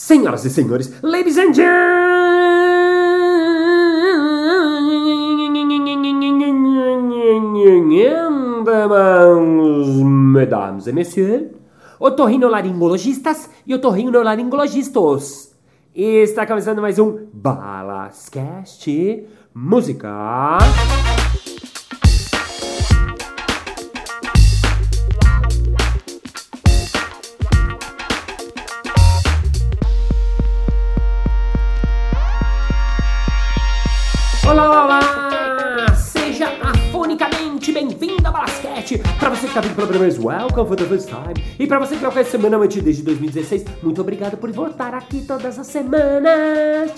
Senhoras e senhores, ladies and gentlemen, mesdames et messieurs, otorrinolaringologistas e otorrinolaringologistas. Está começando mais um Balascast Música. Vez, welcome for the first time! E para você que não conhece semanalmente desde 2016, muito obrigado por voltar aqui todas as semanas!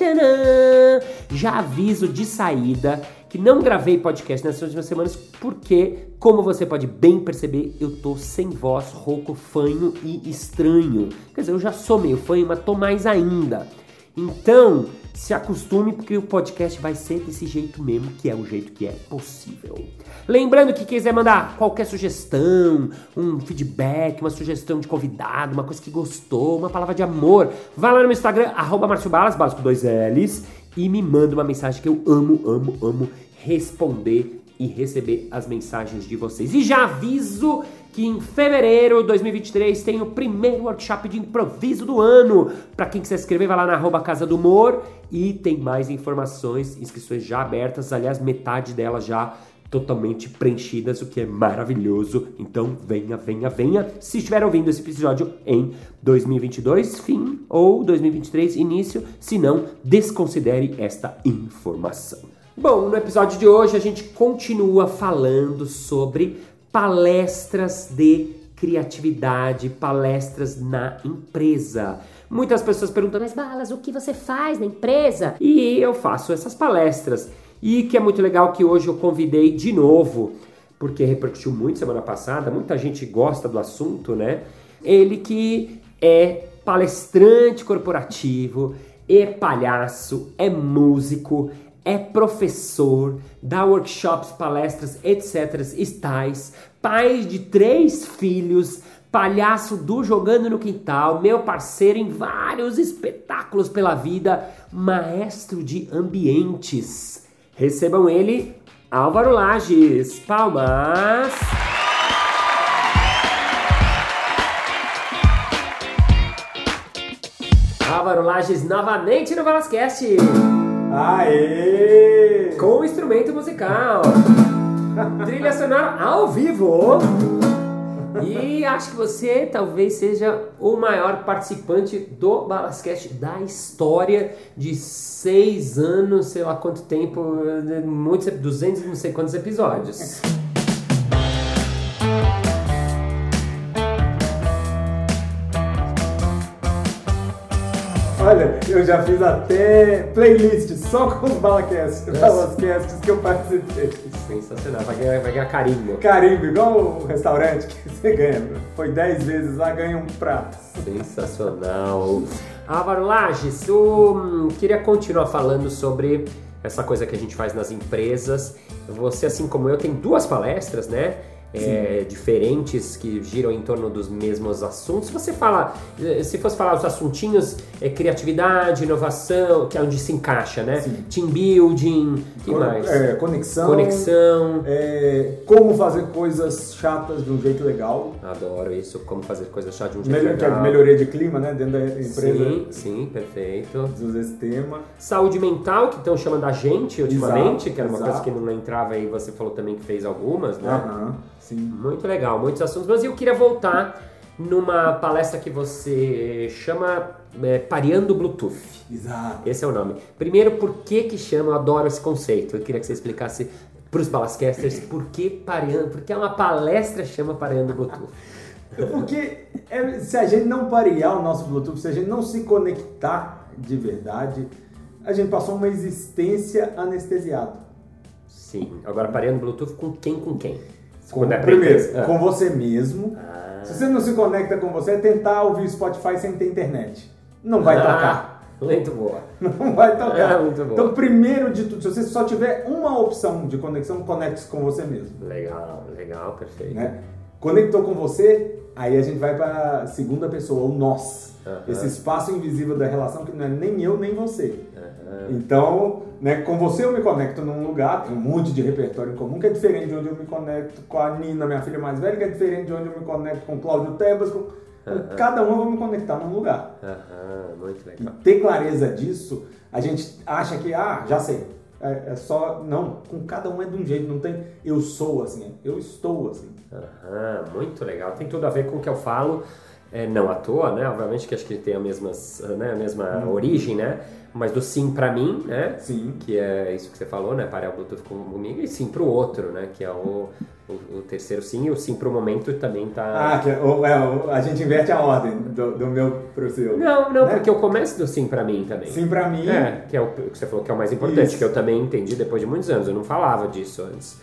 Já aviso de saída que não gravei podcast nessas últimas semanas porque, como você pode bem perceber, eu tô sem voz, rouco, fanho e estranho. Quer dizer, eu já sou meio fanho, mas tô mais ainda. Então, se acostume porque o podcast vai ser desse jeito mesmo, que é o jeito que é possível. Lembrando que quiser mandar qualquer sugestão, um feedback, uma sugestão de convidado, uma coisa que gostou, uma palavra de amor, vá lá no meu Instagram, arroba Balas, com dois L's, e me manda uma mensagem que eu amo, amo, amo responder e receber as mensagens de vocês. E já aviso que em fevereiro de 2023 tem o primeiro workshop de improviso do ano. Para quem quiser se inscrever, vai lá na arroba Casa do Humor e tem mais informações, inscrições já abertas, aliás, metade delas já totalmente preenchidas, o que é maravilhoso. Então, venha, venha, venha. Se estiver ouvindo esse episódio em 2022, fim, ou 2023, início, se não, desconsidere esta informação. Bom, no episódio de hoje a gente continua falando sobre palestras de criatividade, palestras na empresa. Muitas pessoas perguntam, mas Balas, o que você faz na empresa? E eu faço essas palestras. E que é muito legal que hoje eu convidei de novo, porque repercutiu muito semana passada, muita gente gosta do assunto, né? Ele que é palestrante corporativo, é palhaço, é músico, é professor, dá workshops, palestras, etc. Estais, pai de três filhos, palhaço do Jogando no Quintal, meu parceiro em vários espetáculos pela vida, maestro de ambientes. Recebam ele, Álvaro Lages. Palmas! Álvaro Lages novamente no Valascast. Aê! Com o instrumento musical. Trilha sonora ao vivo. E acho que você talvez seja o maior participante do Balascast da história de seis anos, sei lá quanto tempo, muitos, 200 não sei quantos episódios. Olha, eu já fiz até playlist só com os Balacasts, Balascasts que eu participei. Sensacional, vai ganhar, vai ganhar carimbo. Carimbo, igual o restaurante que você ganha. Foi 10 vezes lá, ganha um prato. Sensacional. Álvaro Lages, eu hum, queria continuar falando sobre essa coisa que a gente faz nas empresas. Você, assim como eu, tem duas palestras, né? É, diferentes que giram em torno dos mesmos assuntos. Se você fala, se fosse falar os assuntinhos, é criatividade, inovação, que é onde se encaixa, né? Sim. Team building, que Con- mais? é, conexão. Conexão. é, como fazer coisas chatas de um jeito legal. Adoro isso, como fazer coisas chá de um jeito Melhor, legal. melhoria de clima, né? Dentro da empresa. Sim, sim, perfeito. Usa esse tema. Saúde mental, que estão chamando a gente ultimamente, Exato, que era uma exato. coisa que não entrava e você falou também que fez algumas, né? Aham, sim. Muito legal, muitos assuntos. Mas eu queria voltar numa palestra que você chama é, Pareando Bluetooth. Exato. Esse é o nome. Primeiro, por que que chama? Eu adoro esse conceito. Eu queria que você explicasse para os balascasters por que pareando, porque é uma palestra chama Pareando Bluetooth. Porque é, se a gente não parear o nosso Bluetooth, se a gente não se conectar de verdade, a gente passou uma existência anestesiada. Sim. Agora, pareando Bluetooth com quem com quem? Com, primeiro. Ah. com você mesmo. Se você não se conecta com você, é tentar ouvir Spotify sem ter internet. Não vai tocar. Ah, Muito boa. Não vai tocar. É. Então, primeiro de tudo, se você só tiver uma opção de conexão, conecte-se com você mesmo. Legal, legal, perfeito. Né? Conectou com você, aí a gente vai para a segunda pessoa, o nós. Aham. Esse espaço invisível da relação que não é nem eu nem você. Aham. Então, né, com você eu me conecto num lugar, tem um monte de repertório em comum que é diferente de onde eu me conecto com a Nina, minha filha mais velha, que é diferente de onde eu me conecto com o Cláudio Tebas, com, com cada um eu vou me conectar num lugar. Aham, muito E legal. ter clareza disso, a gente acha que, ah, já sei. É, é só. Não, com cada um é de um jeito, não tem eu sou assim, eu estou assim. Aham, muito legal. Tem tudo a ver com o que eu falo. É, não à toa, né? Obviamente que acho que tem a, mesmas, né? a mesma origem, né? Mas do sim pra mim, né? Sim. Que é isso que você falou, né? Parar o Bluetooth comigo e sim pro outro, né? Que é o, o, o terceiro sim. E o sim pro momento também tá... Ah, que, é, o- é, o- a gente inverte a ordem do, do meu pro seu. Não, não, né? porque eu começo do sim pra mim também. Sim, pra mim. É, que é o que você falou que é o mais importante, Isso. que eu também entendi depois de muitos anos. Eu não falava disso antes.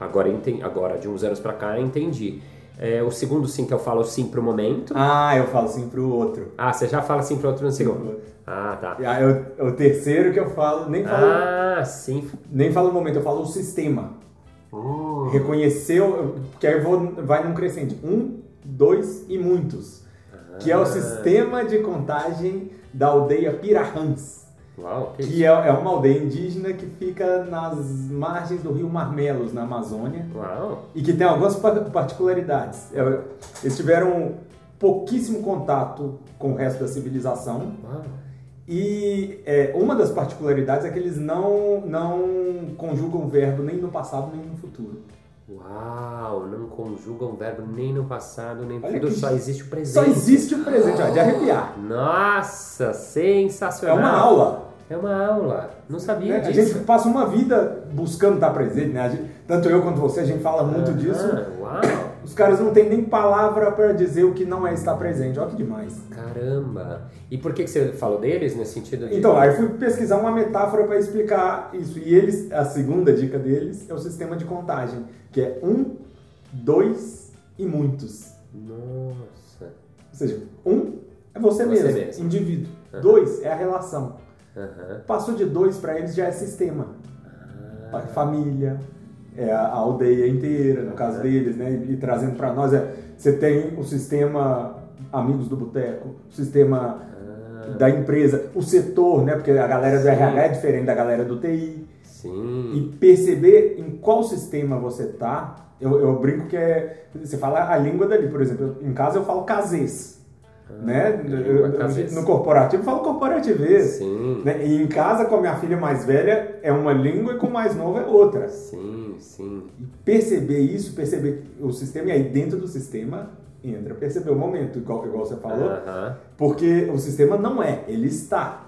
Agora, agora de uns anos pra cá, entendi. É, o segundo sim que eu falo sim pro momento. Ah, eu falo sim pro outro. Ah, você já fala sim pro outro no Sim segundo. outro. Ah, tá. E aí, o, terceiro que eu falo, nem falo, Ah, sim. nem falo o momento, eu falo o sistema. Hum. Reconheceu, porque aí vou, vai num crescente. Um, dois e muitos. Que é Ah. o sistema de contagem da aldeia Pirahãs. Uau, que Que é, é uma aldeia indígena que fica nas margens do rio Marmelos, na Amazônia. Uau. E que tem algumas pa- particularidades. É, Eles tiveram pouquíssimo contato com o resto da civilização. Uau. E é, uma das particularidades é que eles não, não conjugam verbo nem no passado nem no futuro. Uau, não conjugam verbo nem no passado, nem no futuro, só existe o Só presente. existe o presente, ó, de arrepiar. Nossa, É sensacional. uma aula. É uma aula. Não sabia? A disso. gente passa uma vida buscando estar presente, né? A gente- tanto eu quanto você, a gente fala muito disso. Ah, Uau, Os caras não têm nem palavra para dizer o que não é estar presente. Olha que demais. caramba. E por que, que você falou deles nesse sentido de... Então, aí fui pesquisar uma metáfora para explicar isso. E eles, a segunda dica deles é o sistema de contagem, que é um, dois e muitos. Nossa. Ou seja, um é você, Você mesmo, mesmo. indivíduo. Aham. Dois é a relação. Aham. Passou de dois para eles já é sistema. Ah. Família, é a aldeia inteira, no caso deles, né? E trazendo para nós, é, você tem o sistema Amigos do Boteco, o sistema Ah, da empresa, o setor, né? Porque a galera do Sim. RH é diferente da galera do TI. sim. E perceber em qual sistema você tá. Eu, eu brinco que é. Você fala a língua dali, por exemplo. em casa eu falo casês. Né? Eu- casês. No corporativo eu falo corporativês. Sim. Né? E em casa, com a minha filha mais velha, é uma língua e com o mais novo é outra. Sim, sim. E perceber isso, perceber o sistema, e aí dentro do sistema entra perceber o momento, igual, igual você falou. Aham. Porque o sistema não é, ele está.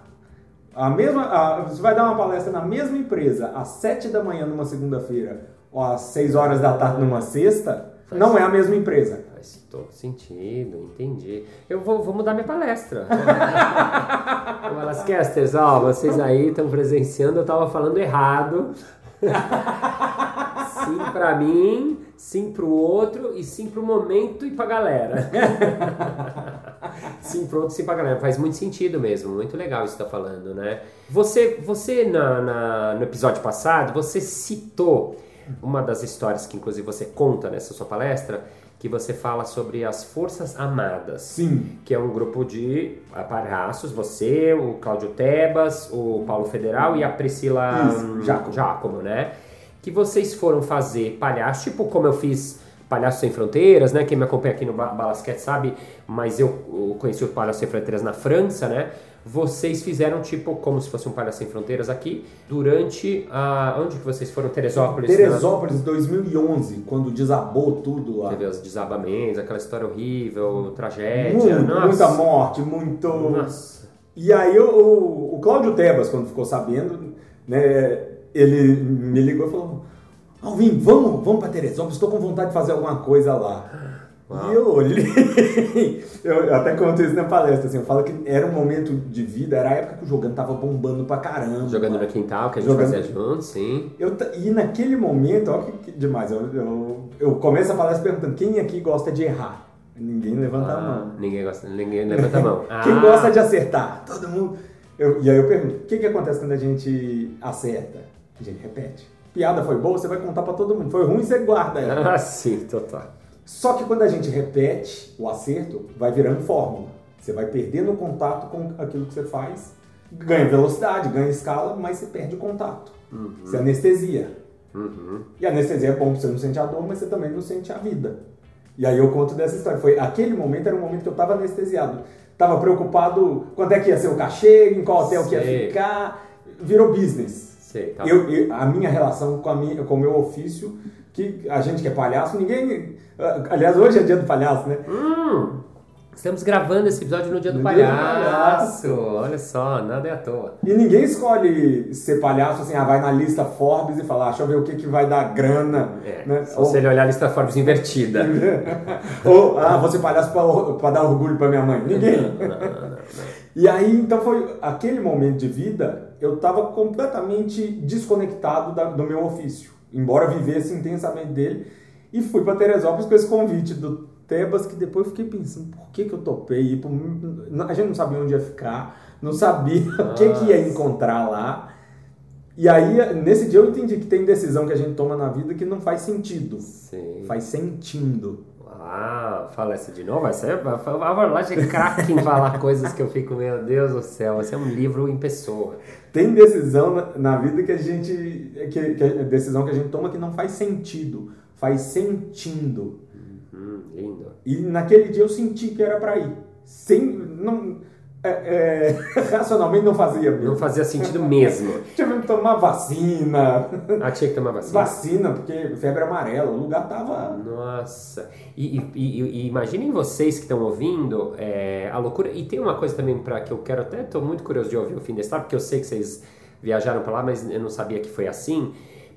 A mesma, a- você vai dar uma palestra na mesma empresa às 7 da manhã numa segunda-feira ou às 6 horas da tarde numa sexta, Faz não é a mesma empresa. Faz todo sentido, entendi. Eu vou, vou mudar minha palestra. Balascasters, ó, vocês aí estão presenciando, eu tava falando errado. sim pra mim, sim pro outro e sim pro momento e pra galera. sim pro outro, sim pra galera. Faz muito sentido mesmo, muito legal isso que tá falando, né? Você, você na, na- no episódio passado, você citou uma das histórias que inclusive você conta nessa sua palestra, que você fala sobre as Forças Amadas Sim. que é um grupo de palhaços, você, o Cláudio Tebas, o Paulo Federal e a Priscila Isso, hum, Giacomo. Giacomo, né? Que vocês foram fazer palhaço, tipo como eu fiz Palhaço Sem Fronteiras, né? Quem me acompanha aqui no Ba- Balasquete sabe, mas eu conheci o Palhaço Sem Fronteiras na França, né? Vocês fizeram tipo como se fosse um Palhaço Sem Fronteiras aqui durante a... Onde que vocês foram? Teresópolis? né? Teresópolis, 2011, quando desabou tudo lá. Teve os desabamentos, aquela história horrível, tragédia. Muito, muita morte, muito. Nossa. E aí o, o, o Cláudio Tebas, quando ficou sabendo, né, ele me ligou e falou: Alvin, vamos, vamos para Teresópolis, estou com vontade de fazer alguma coisa lá. Uau. E eu olhei, eu até conto isso na palestra, assim, eu falo que era um momento de vida, era a época que o jogando tava bombando pra caramba. Jogando no quintal, que a gente Jogando- fazia junto, sim. Eu, e naquele momento, olha que, que demais, eu, eu, eu começo a palestra perguntando quem aqui gosta de errar? Ninguém levanta a mão. Ah, ninguém, gosta, ninguém levanta a mão. Ah, Quem gosta de acertar? Todo mundo. Eu- e aí eu pergunto: o que, que acontece quando a gente acerta? A gente repete. Piada foi boa, você vai contar pra todo mundo. Foi ruim, você guarda ela. Ah, sim, total. Só que quando a gente repete o acerto, vai virando fórmula. Você vai perdendo contato com aquilo que você faz, ganha velocidade, ganha escala, mas você perde o contato. Uhum. Você anestesia. Uhum. E a anestesia é bom porque você não sente a dor, mas você também não sente a vida. E aí eu conto dessa história. Foi aquele momento era um momento que eu estava anestesiado. Tava preocupado quando é que ia ser o cachê, em qual hotel que ia Sei. ficar. Virou business. Sei, tá Eu, eu- a minha relação com, a minha, com o meu ofício, que a gente que é palhaço, ninguém. Aliás, hoje é dia do palhaço, né? Hum, estamos gravando esse episódio no Dia do No Dia do Palhaço. Palhaço. Olha só, nada é à toa. E ninguém escolhe ser palhaço assim, ah, vai na lista Forbes e fala, ah, deixa eu ver o que, que vai dar grana. É, né? só se ele olhar a lista Forbes invertida. Ou, ah, vou ser palhaço pra dar orgulho pra minha mãe. Ninguém. Não, não, não. E aí, então foi aquele momento de vida, eu estava completamente desconectado da- do meu ofício, embora vivesse intensamente dele, e fui para Teresópolis com esse convite do Tebas, que depois eu fiquei pensando, por que, que eu topei A gente não sabia onde ia ficar, não sabia o que, que ia encontrar lá. E aí, nesse dia eu entendi que tem decisão que a gente toma na vida que não faz sentido, Sim. faz sentindo. Ah, fala essa de novo. Essa é, a Varlage é craque em falar coisas que eu fico, meu Deus do céu, esse é um livro em pessoa. Tem decisão na, na vida que a gente. Que, que é decisão que a gente toma que não faz sentido, faz sentindo. Hum, lindo. E naquele dia eu senti que era pra ir. Sem. Não, é, é, racionalmente não fazia mesmo. Não fazia sentido mesmo. Tive que tomar vacina. Ah, tinha que tomar vacina. Vacina, porque febre amarela, o lugar tava. Nossa, e, e- e- e imaginem vocês que estão ouvindo é, a loucura. E tem uma coisa também para que eu quero até, estou muito curioso de ouvir o fim da história, porque eu sei que vocês viajaram para lá, mas eu não sabia que foi assim.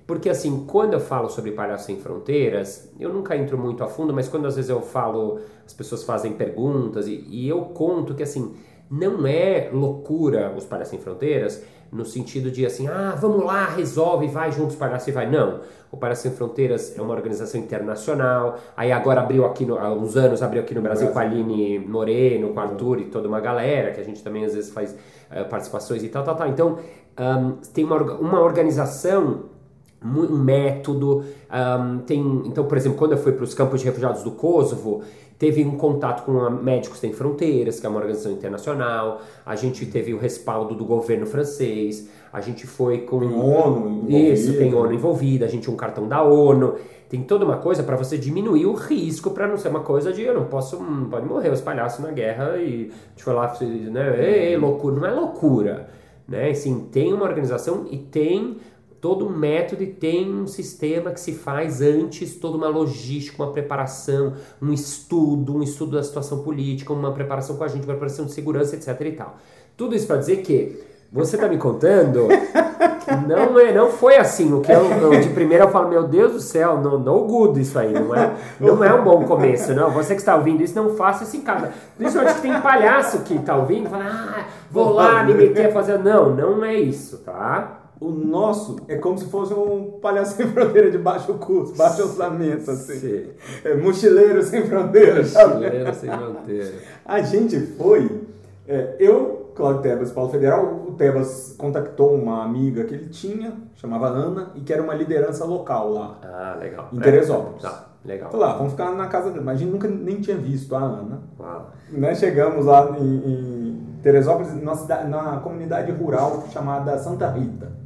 Porque assim, quando eu falo sobre Palhaço Sem Fronteiras, eu nunca entro muito a fundo, mas quando às vezes eu falo, as pessoas fazem perguntas e, e eu conto que assim, não é loucura os Palhaços Sem Fronteiras, no sentido de assim, ah, vamos lá, resolve, vai juntos, Palhaço e vai. Não. O Palhaço Sem Fronteiras é uma organização internacional. Aí agora abriu aqui, no, há uns anos, abriu aqui no Brasil com a Aline Moreno, com o Arthur e toda uma galera, que a gente também às vezes faz eh, participações e tal, tal, tal. Então, ahn, tem uma, uma organização um método. ahn, tem, então, por exemplo, quando eu fui para os campos de refugiados do Kosovo, teve um contato com a Médicos Sem Fronteiras, que é uma organização internacional. A gente teve o respaldo do governo francês. A gente foi com Tem ONU. isso, tem ONU envolvida, a gente tinha um cartão da ONU. Tem toda uma coisa para você diminuir o risco, para não ser uma coisa de eu não posso, hum, pode morrer os palhaços na guerra e a gente foi lá, né, ei, ei, loucura, não é loucura, né? Assim, tem uma organização e tem todo método tem um sistema que se faz antes, toda uma logística, uma preparação, um estudo, um estudo da situação política, uma preparação com a gente, uma preparação de segurança, etc e tal. Tudo isso para dizer que você tá me contando não é, não foi assim. O que eu, eu- de primeira eu falo, meu Deus do céu, no, no good isso aí, não é, não é um bom começo, não. Você que está ouvindo isso, não faça isso em casa. Principalmente que tem palhaço que tá ouvindo, fala, ah, vou lá me meter a fazer. Não, não é isso, tá? O nosso é como se fosse um palhaço sem fronteira de baixo custo, baixo orçamento, assim. Sim. É, mochileiro sem fronteiras. sabe? Mochileiro sem fronteira. A gente foi, é, eu, Cláudio Tebas, Paulo Federal, o Tebas contactou uma amiga que ele tinha, chamava Ana, e que era uma liderança local lá. Ah, legal. Em Teresópolis. Tá, legal. Falou, ah, vamos ficar na casa dele. Mas a gente nunca nem tinha visto a Ana. Uau. Né? Chegamos lá em, em Teresópolis, numa, cidade, numa comunidade rural chamada Santa Rita.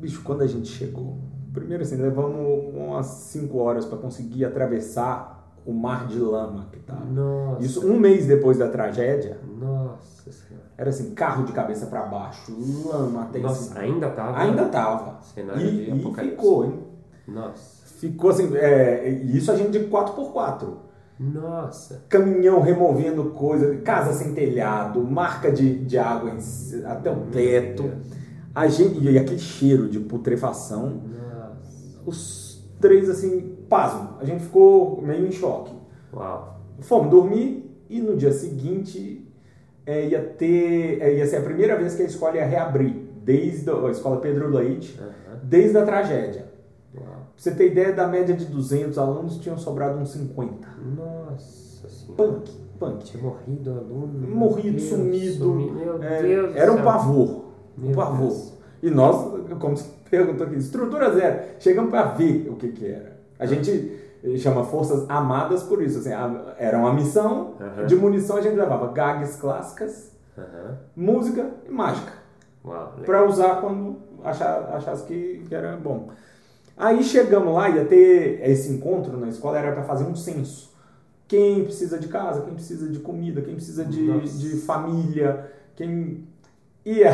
Bicho, quando a gente chegou, primeiro assim, levamos umas 5 horas para conseguir atravessar o mar de lama que tava. Nossa. Isso um mês depois da tragédia, Nossa senhora. era assim, carro de cabeça para baixo, lama até em Nossa, cima. ainda tava. Ainda tava. Cenário E, de e ficou, hein? Nossa. Ficou assim, é, e isso a gente de 4x4. Nossa. Caminhão removendo coisa, casa sem telhado, marca de, de água em até o teto. Deus. A gente, e aquele cheiro de putrefação. Nossa. Os três, assim, pasmo. A gente ficou meio em choque. Uau. Fomos dormir e no dia seguinte é, ia ter. é, ia ser a primeira vez que a escola ia reabrir, desde a, a escola Pedro Leite, Aham. desde a tragédia. Uau. Pra você ter ideia, da média de 200 alunos, tinham sobrado uns 50. Nossa senhora. Punk, punk. Tinha morrido aluno. Morrido, Deus, sumido. sumi- Meu É, Deus. era um céu. pavor. Meu pavor. Deus. E nós, como você perguntou aqui, estrutura zero. Chegamos para ver o que, que era. A gente chama Forças Amadas por isso. Assim, a- era uma missão, de munição a gente levava gags clássicas, música e mágica. Pra usar quando achar, achasse que, que era bom. Aí chegamos lá, ia ter esse encontro na escola, era para fazer um censo. Quem precisa de casa, quem precisa de comida, quem precisa de, Nossa. de família, quem ia.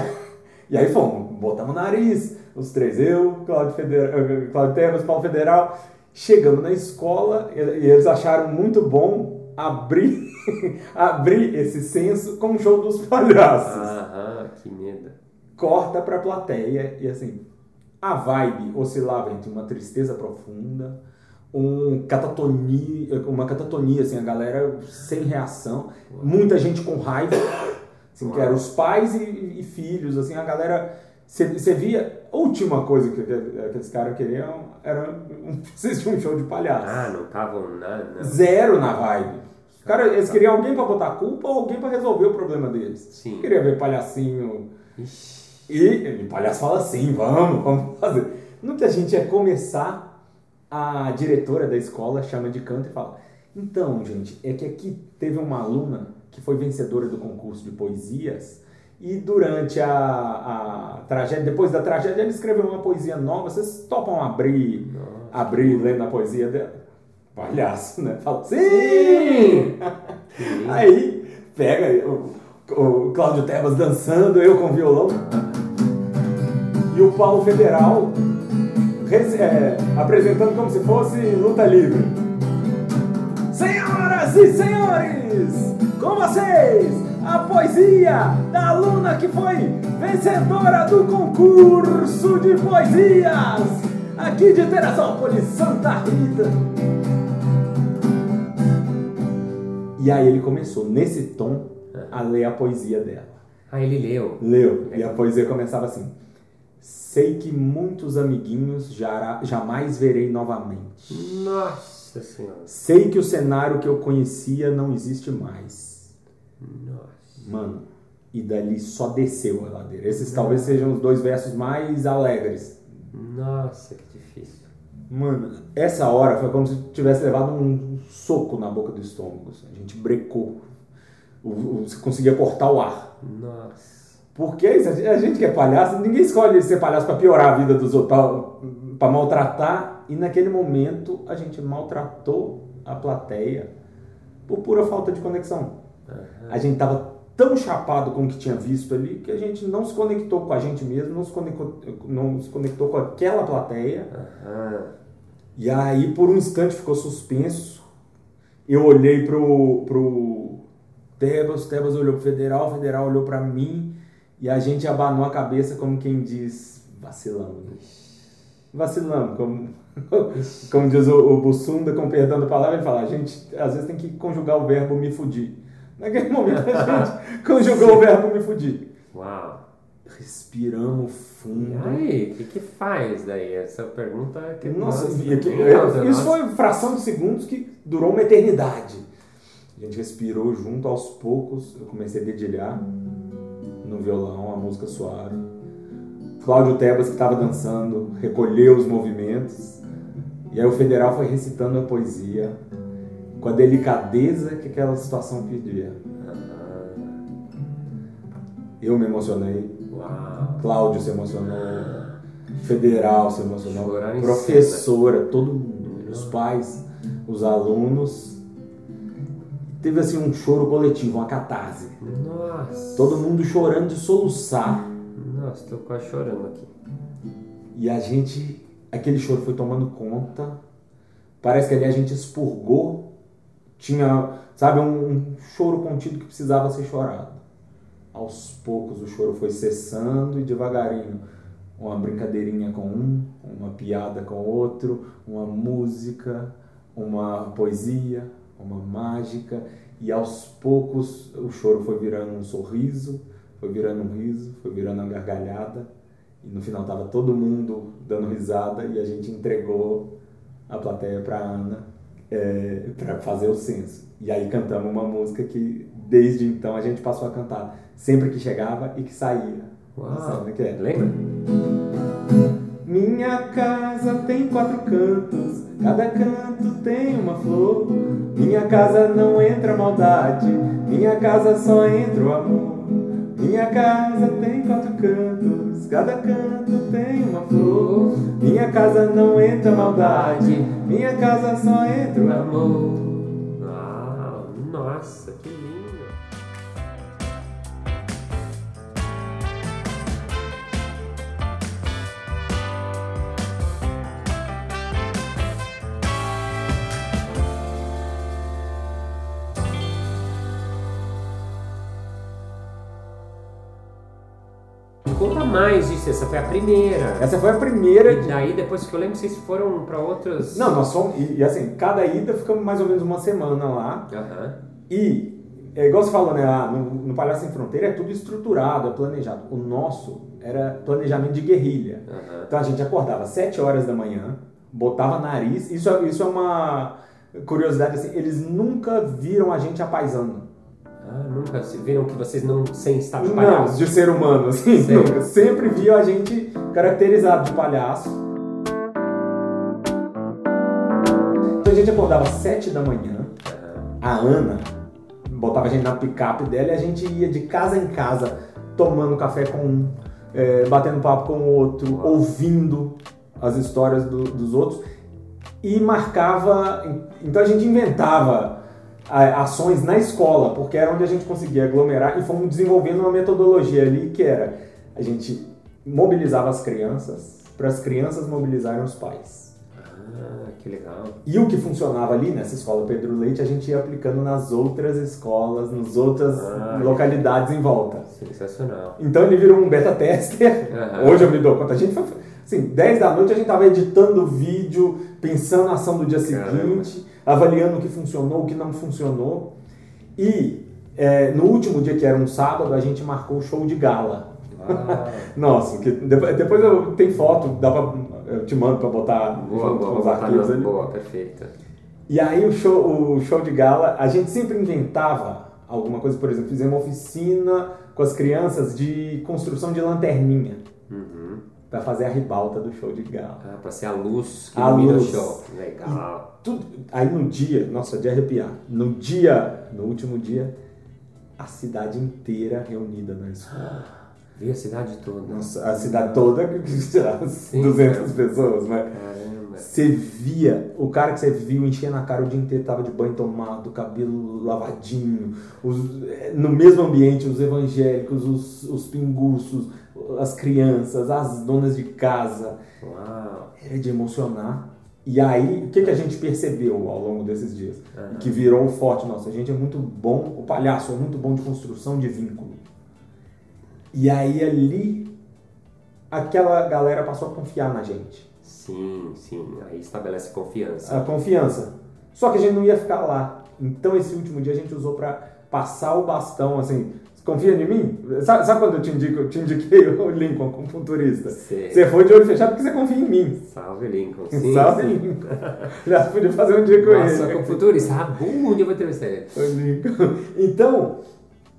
E aí fomos, botamos o nariz, os três, eu, Cláudio, Federal, Cláudio Tebas, Paulo Federal. Chegamos na escola e eles acharam muito bom abrir, abrir esse censo com o show dos palhaços Aham, que medo. corta pra plateia e assim, a vibe oscilava entre uma tristeza profunda, um catatonia, uma catatonia, assim, a galera sem reação, muita gente com raiva, assim, que eram os pais e, e filhos, assim, a galera, você via, a última coisa que, que aqueles caras queriam era um, um show de palhaço. Ah, não estavam nada. Zero na vibe. Os caras, eles queriam alguém pra botar culpa ou alguém pra resolver o problema deles. Sim. Queria ver palhacinho Ixi. e o palhaço fala assim, vamos, vamos fazer. No que a gente ia começar, a diretora da escola chama de canto e fala: Então, gente, é que aqui teve uma aluna que foi vencedora do concurso de poesias e durante a, a tragédia, depois da tragédia, ela escreveu uma poesia nova. Vocês topam abrir, Nossa. abrir lendo a poesia dela? Palhaço, né? Fala: Sim! Lindo. Aí pega o, o Cláudio Tebas dançando, eu com violão. E o Paulo Federal é, apresentando como se fosse luta livre. Senhoras e senhores, com vocês, a poesia da aluna que foi vencedora do concurso de poesias aqui de Teresópolis, Santa Rita. E aí ele começou, nesse tom, a ler a poesia dela. Ah, ele leu. Leu, e a poesia começava assim: Sei que muitos amiguinhos jara- jamais verei novamente. Nossa senhora. Sei que o cenário que eu conhecia não existe mais. Nossa. Mano, e dali só desceu a ladeira. Esses talvez sejam os dois versos mais alegres. Nossa, que difícil. Mano, essa hora foi como se tivesse levado um soco na boca do estômago. assim. A gente brecou. Você conseguia cortar o ar. Nossa. Porque é a gente- que é palhaço, ninguém escolhe ser palhaço pra piorar a vida dos outros, pra, pra maltratar. E naquele momento a gente maltratou a plateia por pura falta de conexão. Aham. A gente tava tão chapado com o que tinha visto ali que a gente não se conectou com a gente mesmo, não se conectou, não se conectou com aquela plateia. Aham. E aí, por um instante, ficou suspenso. Eu olhei pro, pro Tebas, o Tebas olhou pro Federal, o Federal olhou pra mim. E a gente abanou a cabeça como quem diz, vacilamos. Vacilamos, como, como diz o, o Bussunda, com perdão da palavra, ele fala, a gente às vezes tem que conjugar o verbo me fudir. Naquele momento a gente conjugou o verbo me fudir. Uau. Respiramos E fundo. aí, o que, que faz daí? Essa pergunta que Nossa, nós- e aqui- Nossa, isso nós- foi fração de segundos que durou uma eternidade. A gente respirou junto aos poucos. Eu comecei a dedilhar no violão, a música suave. Cláudio Tebas, que estava dançando, recolheu os movimentos. E aí o federal foi recitando a poesia com a delicadeza que aquela situação pedia. Eu me emocionei, Uau. Cláudio se emocionou, Federal se emocionou, professora, todo mundo, os pais, os alunos. Teve assim um choro coletivo, uma catarse. Nossa. Todo mundo chorando de soluçar. Nossa, tô quase chorando aqui. E a gente, aquele choro foi tomando conta. Parece que ali a gente expurgou. Tinha, sabe, um, um choro contido que precisava ser chorado. Aos poucos o choro foi cessando e devagarinho. Uma brincadeirinha com um, uma piada com outro, uma música, uma poesia, uma mágica. E aos poucos o choro foi virando um sorriso, foi virando um riso, foi virando uma gargalhada. E no final tava todo mundo dando risada e a gente entregou a plateia para Ana é, para fazer o censo. E aí cantamos uma música que desde então a gente passou a cantar sempre que chegava e que saía. Uau. Sabe como é que é? Lembra? Minha casa tem quatro cantos, cada canto tem uma flor. Minha casa não entra maldade, minha casa só entra o amor. Minha casa tem quatro cantos, cada canto tem uma flor. Minha casa não entra maldade, minha casa só entra o amor. Ah, nossa, que mais disso, essa foi a primeira. Essa foi a primeira. E daí, depois que eu lembro, vocês foram pra outras. Não, nós fomos. E, e assim, cada ida ficamos mais ou menos uma semana lá. Aham. E, é igual você falou, né? lá no, no Palhaço Sem Fronteira é tudo estruturado, é planejado. O nosso era planejamento de guerrilha. Aham. Então a gente acordava às 7 horas da manhã, botava nariz. Isso, é- isso é uma curiosidade, assim, eles nunca viram a gente apaisando. Ah, nunca se viram que vocês não sem estar de Não, palhaço? de ser humano, assim. Nunca. Sempre viam a gente caracterizado de palhaço. Então a gente acordava às 7 da manhã, a Ana botava a gente na picape dela e a gente ia de casa em casa tomando café com um, é, batendo papo com o outro, ouvindo as histórias do- dos outros e marcava. Então a gente inventava ações na escola, porque era onde a gente conseguia aglomerar e fomos desenvolvendo uma metodologia ali que era a gente mobilizava as crianças para as crianças mobilizarem os pais. Ah, que legal. E o que funcionava ali nessa escola Pedro Leite, a gente ia aplicando nas outras escolas, nas outras Ah, localidades em volta. Sensacional. Então ele virou um beta tester. Aham. Hoje eu me dou conta. A gente foi, assim, 10 da noite a gente tava editando o vídeo, pensando na ação do dia Caramba. seguinte, avaliando o que funcionou, o que não funcionou. E é, no último dia, que era um sábado, a gente marcou o show de gala. Ah, Nossa, que depois, depois eu tenho foto, dá pra, eu te mando pra botar boa, junto boa, com os arquivos ali. boa, perfeita. E aí o show, o show de gala, a gente sempre inventava alguma coisa, por exemplo, fizemos uma oficina com as crianças de construção de lanterninha Uhum. para fazer a ribalta do show de gala. Ah, pra ser a luz que A ilumina luz. o show. Legal. Tudo, aí no dia, nossa, de arrepiar. No dia, no último dia, a cidade inteira reunida na escola. Vi a cidade toda. Nossa, a cidade toda, sei lá, Sim, 200 pessoas, mas Caramba. Você via, o cara que você viu enchendo a cara o dia inteiro tava de banho tomado, cabelo lavadinho, os- eh, no mesmo ambiente, os evangélicos, os, os pinguços, as crianças, as donas de casa. Uau. Era de emocionar. E aí, o que, que a gente percebeu ao longo desses dias? E que virou um forte nosso. A gente é muito bom, o palhaço é muito bom de construção de vínculo. E aí ali, aquela galera passou a confiar na gente. Sim, sim. Aí estabelece confiança. a confiança. Só que a gente não ia ficar lá. Então esse último dia a gente usou pra passar o bastão, assim, "Você confia em mim? Sabe, sabe quando eu te, indico, eu te indiquei o Lincoln como futurista? Sei. Você foi de olho fechado porque você confia em mim. Salve, Lincoln. Sim, Sabe? sim. Lincoln? Aliás, podia fazer um dia com Nossa, ele. com futurista. Ah, bom, eu vou entrevistar ele? O Lincoln. Então,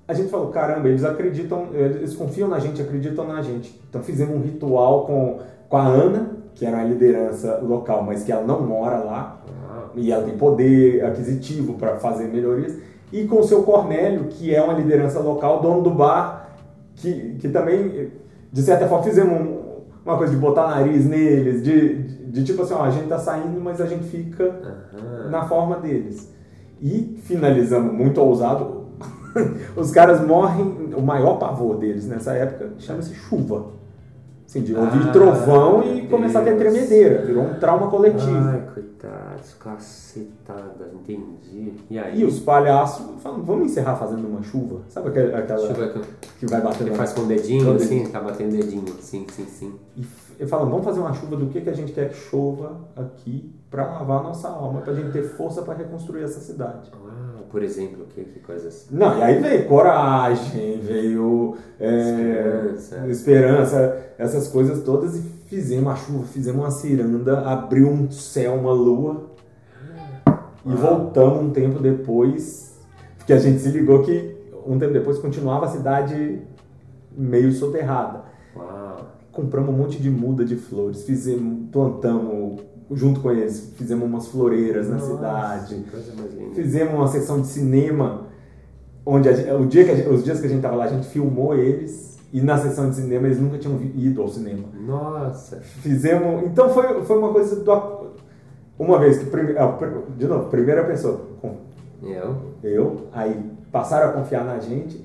a gente falou, caramba, eles acreditam, eles confiam na gente, acreditam na gente. Então fizemos um ritual com, com a Ana, que era uma liderança local, mas que ela não mora lá. Uau. e ela tem poder aquisitivo para fazer melhorias, e com o seu Cornélio, que é uma liderança local, dono do bar, que, que também, de certa forma, fizemos um- uma coisa de botar nariz neles, de, de, de tipo assim, ó, a gente tá saindo, mas a gente fica Aham. na forma deles. E finalizamos muito ousado, os caras morrem, o maior pavor deles nessa época chama-se chuva. Assim, de ouvir Ah, trovão e começar a ter Deus. tremedeira, virou um trauma coletivo. Ai, coitados, cacetada, entendi. E aí? E os palhaços falam, vamos encerrar fazendo uma chuva? Sabe aquela, aquela Chuva que que vai batendo na- faz com o dedinho, assim, tá batendo dedinho. Sim, sim, sim. E f- falam, vamos fazer uma chuva do que, que a gente quer que chova aqui para lavar a nossa alma, pra gente ter força para reconstruir essa cidade. Uau, por exemplo, que, que coisas. Não, e aí veio coragem, veio é, Esperança. esperança, essas coisas todas, e fizemos a chuva, fizemos uma ciranda, abriu um céu, uma lua, e voltamos um tempo depois, porque a gente se ligou que um tempo depois continuava a cidade meio soterrada. Uau. Compramos um monte de muda de flores, fizemos, plantamos junto com eles, fizemos umas floreiras Nossa, na cidade, fizemos uma sessão de cinema, onde a o dia que a os dias que a gente tava lá, a gente filmou eles, e na sessão de cinema eles nunca tinham ido ao cinema. Nossa. Fizemos. Então foi, foi uma coisa do. Uma vez que. pr- De novo, primeira pessoa, Eu? eu, aí passaram a confiar na gente.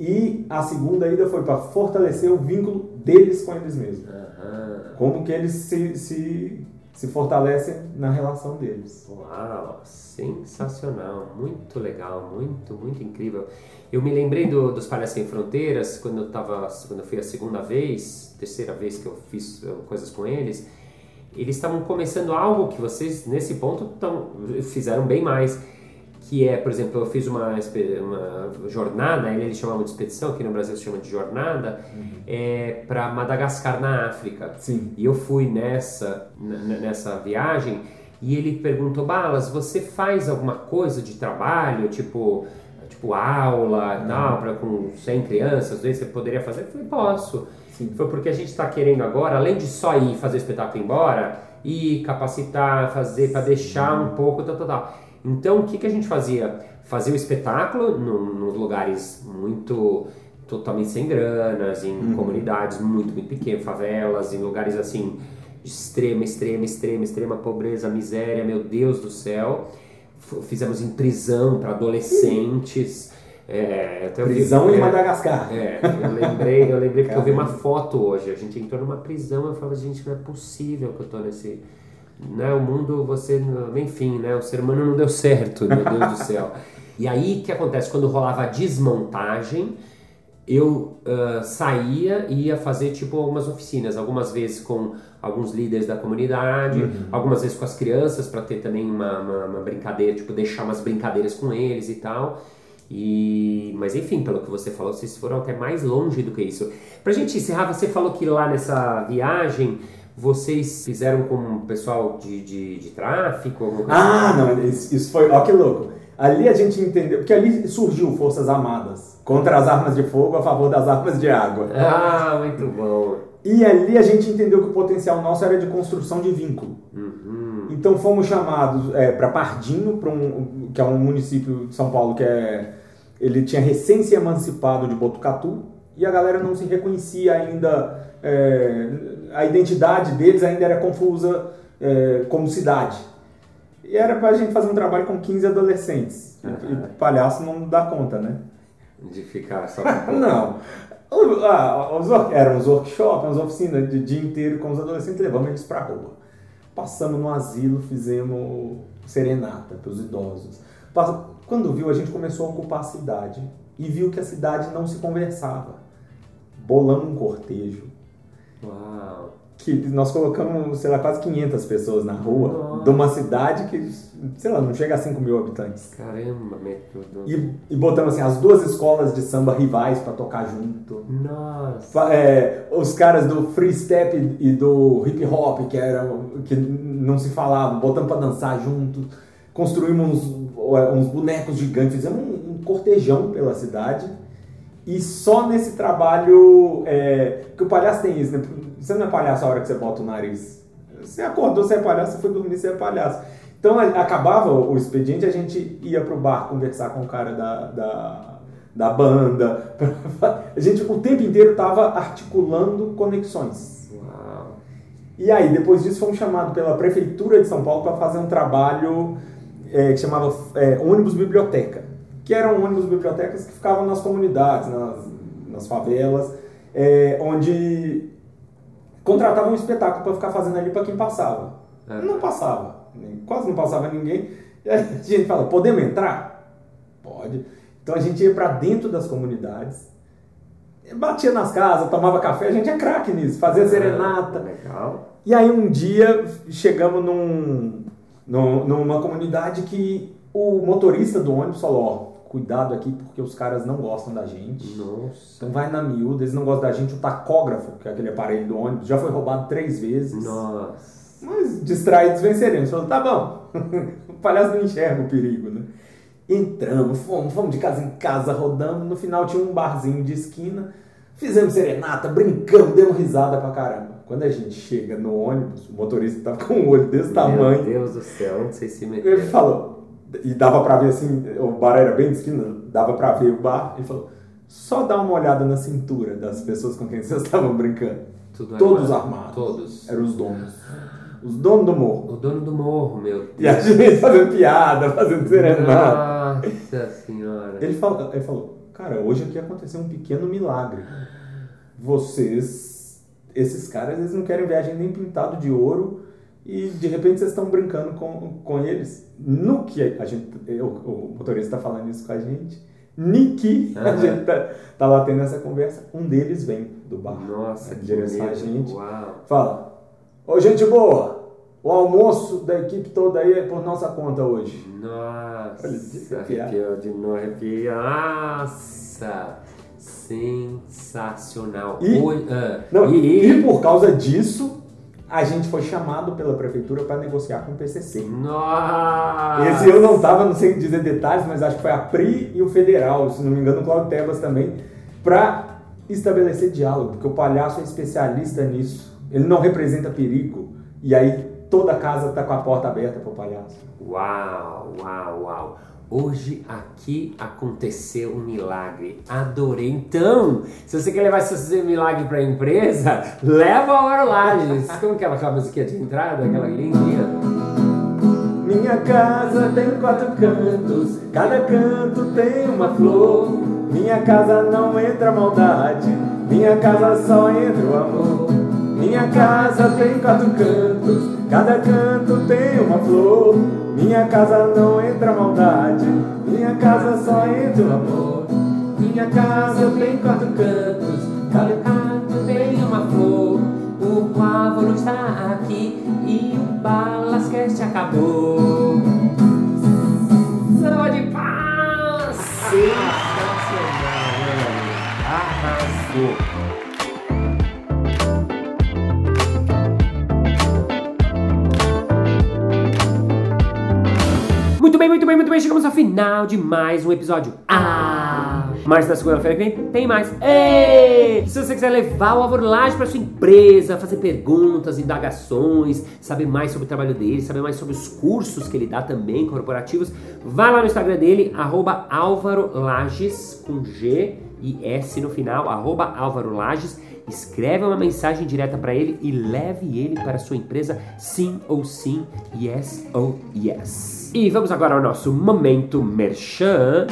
E a segunda ainda foi para fortalecer o vínculo deles com eles mesmos. Aham. Como que eles se, se, se fortalecem na relação deles. Uau, sensacional, muito legal, muito, muito incrível. Eu me lembrei do, dos Palhaços Sem Fronteiras quando eu tava, quando eu fui a segunda vez, terceira vez que eu fiz eh, coisas com eles. Eles estavam começando algo que vocês nesse ponto tão, fizeram bem mais, que é, por exemplo, eu fiz uma, uma jornada, ele eles chamavam de expedição, aqui no Brasil se chama de jornada, é, para Madagascar na África. Sim. E eu fui nessa, nessa viagem e ele perguntou, Balas, você faz alguma coisa de trabalho, tipo, tipo aula e tal, pra, com 100 crianças, você poderia fazer? Eu falei, posso. Sim. Foi porque a gente está querendo agora, além de só ir fazer o espetáculo embora, ir capacitar, fazer para deixar um pouco, tal, tal, tal. Então, o que, que a gente fazia? Fazia o espetáculo num- nos lugares muito totalmente sem granas, em comunidades muito, muito pequenas, favelas, em lugares assim, de extrema, extrema, extrema, extrema pobreza, miséria, meu Deus do céu. F- Fizemos em prisão para adolescentes. É, vi- Prisão em é, Madagascar. é, eu lembrei, eu lembrei porque eu vi uma foto hoje. A gente entrou numa prisão, eu falava, gente, não é possível que eu tô nesse. Né, o mundo, você. Enfim, né? O ser humano não deu certo, meu Deus do céu. E aí o que acontece? Quando rolava a desmontagem, eu ah, saía e ia fazer tipo algumas oficinas, algumas vezes com alguns líderes da comunidade, algumas vezes com as crianças para ter também uma, uma, uma brincadeira, tipo deixar umas brincadeiras com eles e tal. E, mas enfim, pelo que você falou, vocês foram até mais longe do que isso. Pra gente encerrar, você falou que lá nessa viagem vocês fizeram com o pessoal de, de, de tráfico? Ah, assim? não, isso, isso foi. Ó, que louco. Ali a gente entendeu. Porque ali surgiu Forças Armadas contra as armas de fogo a favor das armas de água. Ah, muito bom. E ali a gente entendeu que o potencial nosso era de construção de vínculo. Uhum. Então fomos chamados para Pardinho, pra um, que é um município de São Paulo que é. Ele tinha recém se emancipado de Botucatu e a galera não se reconhecia ainda. é, a identidade deles ainda era confusa é, como cidade. E era pra gente fazer um trabalho com 15 adolescentes. E, e palhaço não dá conta, né? De ficar só Não. O- ah, os wor- eram os workshops, umas oficinas de dia inteiro com os adolescentes, levamos eles pra rua. Passamos no asilo, fizemos serenata para os idosos. Quando viu, a gente começou a ocupar a cidade e viu que a cidade não se conversava. Bolamos um cortejo Uau. que nós colocamos, sei lá, quase 500 pessoas na rua Nossa. de uma cidade que, sei lá, não chega a 5 mil habitantes. Caramba, método. E, e botamos assim, as duas escolas de samba rivais para tocar junto. Nossa. É, os caras do free step e do hip hop que eram que não se falavam, botamos para dançar junto, construímos uns, uns bonecos gigantes, fizemos um, um cortejão pela cidade. E só nesse trabalho é, que o palhaço tem isso, né? Você não é palhaço a hora que você bota o nariz. Você acordou, você é palhaço, você foi dormir, você é palhaço. Então acabava o expediente, a gente ia pro bar conversar com o cara da, da, da banda. A gente o tempo inteiro estava articulando conexões. Uau. E aí, depois disso, fomos chamados pela Prefeitura de São Paulo para fazer um trabalho é, que chamava é, ônibus biblioteca, que eram ônibus bibliotecas que ficavam nas comunidades, nas, nas favelas, é, onde contratavam um espetáculo para ficar fazendo ali para quem passava. É. Não passava, quase não passava ninguém. E a gente fala: podemos entrar? Pode. Então a gente ia para dentro das comunidades, batia nas casas, tomava café, a gente é craque nisso, fazia serenata. Legal. E aí um dia chegamos num, num- numa comunidade que o motorista do ônibus falou, ó, cuidado aqui porque os caras não gostam da gente. Nossa. Então vai na miúda, eles não gostam da gente. O tacógrafo, que é aquele aparelho do ônibus, já foi roubado três vezes. Nossa. Mas distraídos venceremos. Falou, tá bom. o palhaço não enxerga o perigo, né? Entramos, fomos, fomos de casa em casa, rodando. No final tinha um barzinho de esquina. Fizemos serenata, brincamos, demos risada pra caramba. Quando a gente chega no ônibus, o motorista tava com um olho desse tamanho. Meu Deus do céu, onde vocês se Ele meteram? falou, e dava pra ver assim, o bar era bem de esquina, dava pra ver o bar. Ele falou, só dá uma olhada na cintura das pessoas com quem vocês estavam brincando. Tudo Todos armado. armados. Todos. Eram os donos. Os donos do morro. O dono do morro, meu E a gente fazendo piada, fazendo serenata. Nossa senhora. Ele falou, ele falou, cara, hoje aqui aconteceu um pequeno milagre. Vocês, esses caras, eles não querem gente nem pintado de ouro e de repente vocês estão brincando com, com eles. No que a gente, o, o motorista está falando isso com a gente, ni que a gente tá, tá lá tendo essa conversa, um deles vem do bar Nossa, que a gente. Uau. Fala, ô gente boa, o almoço da equipe toda aí é por nossa conta hoje. Nossa, Olha, arrepiou de novo. Nossa, sensacional. E- ah, Não, e, e por causa disso, a gente foi chamado pela prefeitura para negociar com o PCC. Nossa. Esse eu não estava, não sei dizer detalhes, mas acho que foi a PRI e o Federal, se não me engano, o Claudio Tebas também, para estabelecer diálogo, porque o palhaço é especialista nisso. Ele não representa perigo. E aí toda casa está com a porta aberta para o palhaço. Uau, uau, uau. Hoje aqui aconteceu um milagre. Adorei. Então, se você quer levar esse milagre para a empresa, leva ao Arolages. Como que é aquela musiquinha de entrada? Aquela lindinha? Minha casa tem quatro cantos, cada canto tem uma flor. Minha casa não entra maldade, minha casa só entra o amor. Minha casa tem quatro cantos, cada canto tem uma. Minha casa não entra maldade, minha casa só entra o amor. Minha casa tem quatro cantos, cada canto tem uma flor. O Pávoro está aqui e o Balascast acabou. Bem, muito bem, muito bem. Chegamos ao final de mais um episódio. Ah! Mas na segunda-feira que vem tem mais. Ei! Se você quiser levar o Alvorlage para sua empresa, fazer perguntas, indagações, saber mais sobre o trabalho dele, saber mais sobre os cursos que ele dá também corporativos, vá lá no Instagram dele, Álvaro Lages, com G e S no final, Álvaro Lages. Escreve uma mensagem direta para ele e leve ele para sua empresa sim ou sim, yes ou yes. E vamos agora ao nosso momento merchan.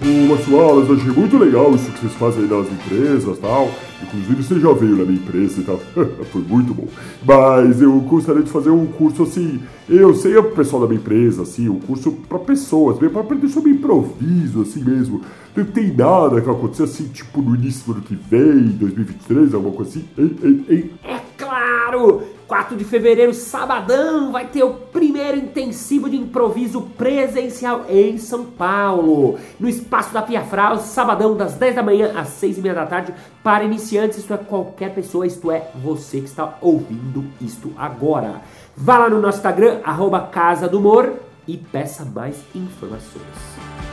Ô, Marcelas, achei muito legal isso que vocês fazem aí nas empresas tal. Inclusive, você já veio na minha empresa e tal. Foi muito bom. Mas eu gostaria de fazer um curso assim. Eu sei o pessoal da minha empresa, assim, um curso pra pessoas, mesmo pra aprender sobre improviso, assim mesmo. Não tem nada que vai acontecer assim, tipo, no início do ano que vem, 2023, alguma coisa assim. Ei, ei, ei. Claro! 4 de fevereiro, sabadão, vai ter o primeiro intensivo de improviso presencial em São Paulo, no espaço da Pia Fraus, sabadão, das 10 da manhã às 6 e meia da tarde, para iniciantes, isto é, qualquer pessoa, isto é, você que está ouvindo isto agora. Vá lá no nosso Instagram, arroba Casa do Humor, e peça mais informações.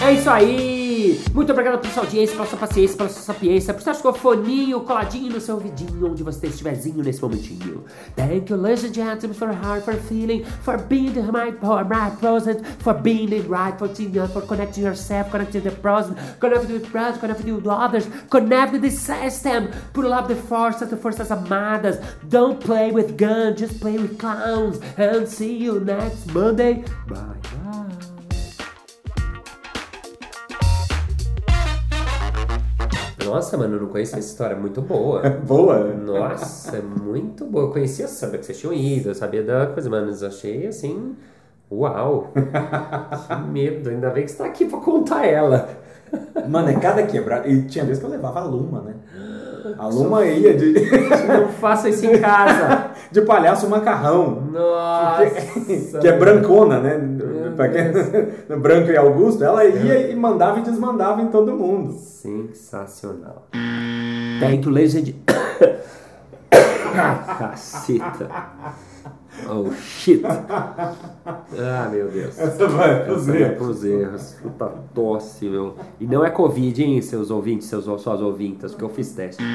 É isso aí! Muito obrigado pela sua audiência, pela sua paciência, pela sua sapiência, por seu foninho coladinho no seu ouvidinho, onde você estiverzinho nesse momentinho. Thank you, ladies and gentlemen, for heart, for feeling, for being the right, right present, for being the right, for, for connecting yourself, connecting the present, connecting with present, connecting with others, connect with the system, put love the forças, the forças amadas. Don't play with guns, just play with clowns, and see you next Monday. Bye bye. Nossa, mano, eu não conhecia essa história. Muito boa. Boa. Nossa, é muito boa. Eu conhecia, sabia que vocês tinham ido, eu sabia da coisa, mano. Eu achei assim. Uau! que medo. Ainda bem que você tá aqui pra contar ela. Mano, é cada quebrada. E tinha vez que eu levava a Luma, né? A Luma ia de, Não faça isso em casa. de palhaço macarrão. Nossa. que é brancona, né? Pra quem-. Branco e Augusto, ela ia e mandava e desmandava em todo mundo. Sensacional. Thank you, legend. Caceta. Oh shit! Ah, meu Deus. Essa vai pros Essa vai erros. pros erros. Puta tosse, meu. E não é Covid, hein, seus ouvintes, seus, suas ouvintas, porque eu fiz teste.